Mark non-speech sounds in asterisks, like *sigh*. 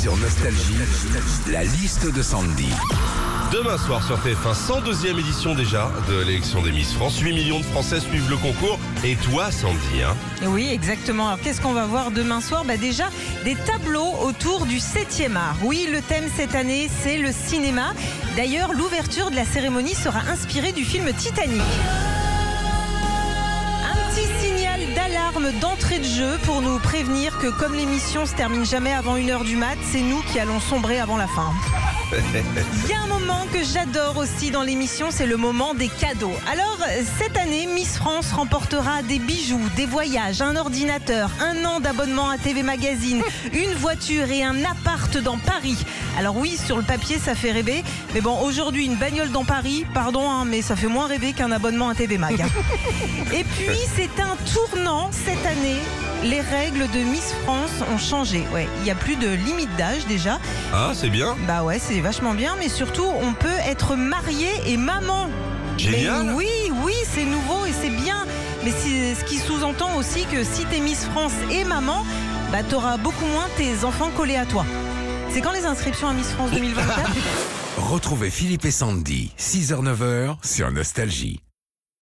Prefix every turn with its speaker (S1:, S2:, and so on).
S1: Sur Nostalgie, la liste de Sandy.
S2: Demain soir sur TF1, 102e édition déjà de l'élection des Miss France. 8 millions de Français suivent le concours. Et toi, Sandy, hein?
S3: Oui, exactement. Alors, qu'est-ce qu'on va voir demain soir? Bah, Déjà, des tableaux autour du 7e art. Oui, le thème cette année, c'est le cinéma. D'ailleurs, l'ouverture de la cérémonie sera inspirée du film Titanic. D'entrée de jeu pour nous prévenir que comme l'émission se termine jamais avant 1h du mat, c'est nous qui allons sombrer avant la fin. *laughs* Il y a un moment que j'adore aussi dans l'émission, c'est le moment des cadeaux. Alors, cette année, Miss France remportera des bijoux, des voyages, un ordinateur, un an d'abonnement à TV Magazine, *laughs* une voiture et un appart dans Paris. Alors oui, sur le papier, ça fait rêver. Mais bon, aujourd'hui, une bagnole dans Paris, pardon, hein, mais ça fait moins rêver qu'un abonnement à TV Mag. *laughs* Et puis, c'est un tournant cette année. Les règles de Miss France ont changé. Ouais, il n'y a plus de limite d'âge déjà.
S2: Ah, c'est bien
S3: Bah ouais, c'est vachement bien, mais surtout, on peut être marié et maman.
S2: Génial
S3: Mais oui, oui, c'est nouveau et c'est bien. Mais c'est ce qui sous-entend aussi que si t'es Miss France et maman, bah t'auras beaucoup moins tes enfants collés à toi. C'est quand les inscriptions à Miss France *laughs* 2024
S1: Retrouvez Philippe et Sandy, 6h-9h sur Nostalgie.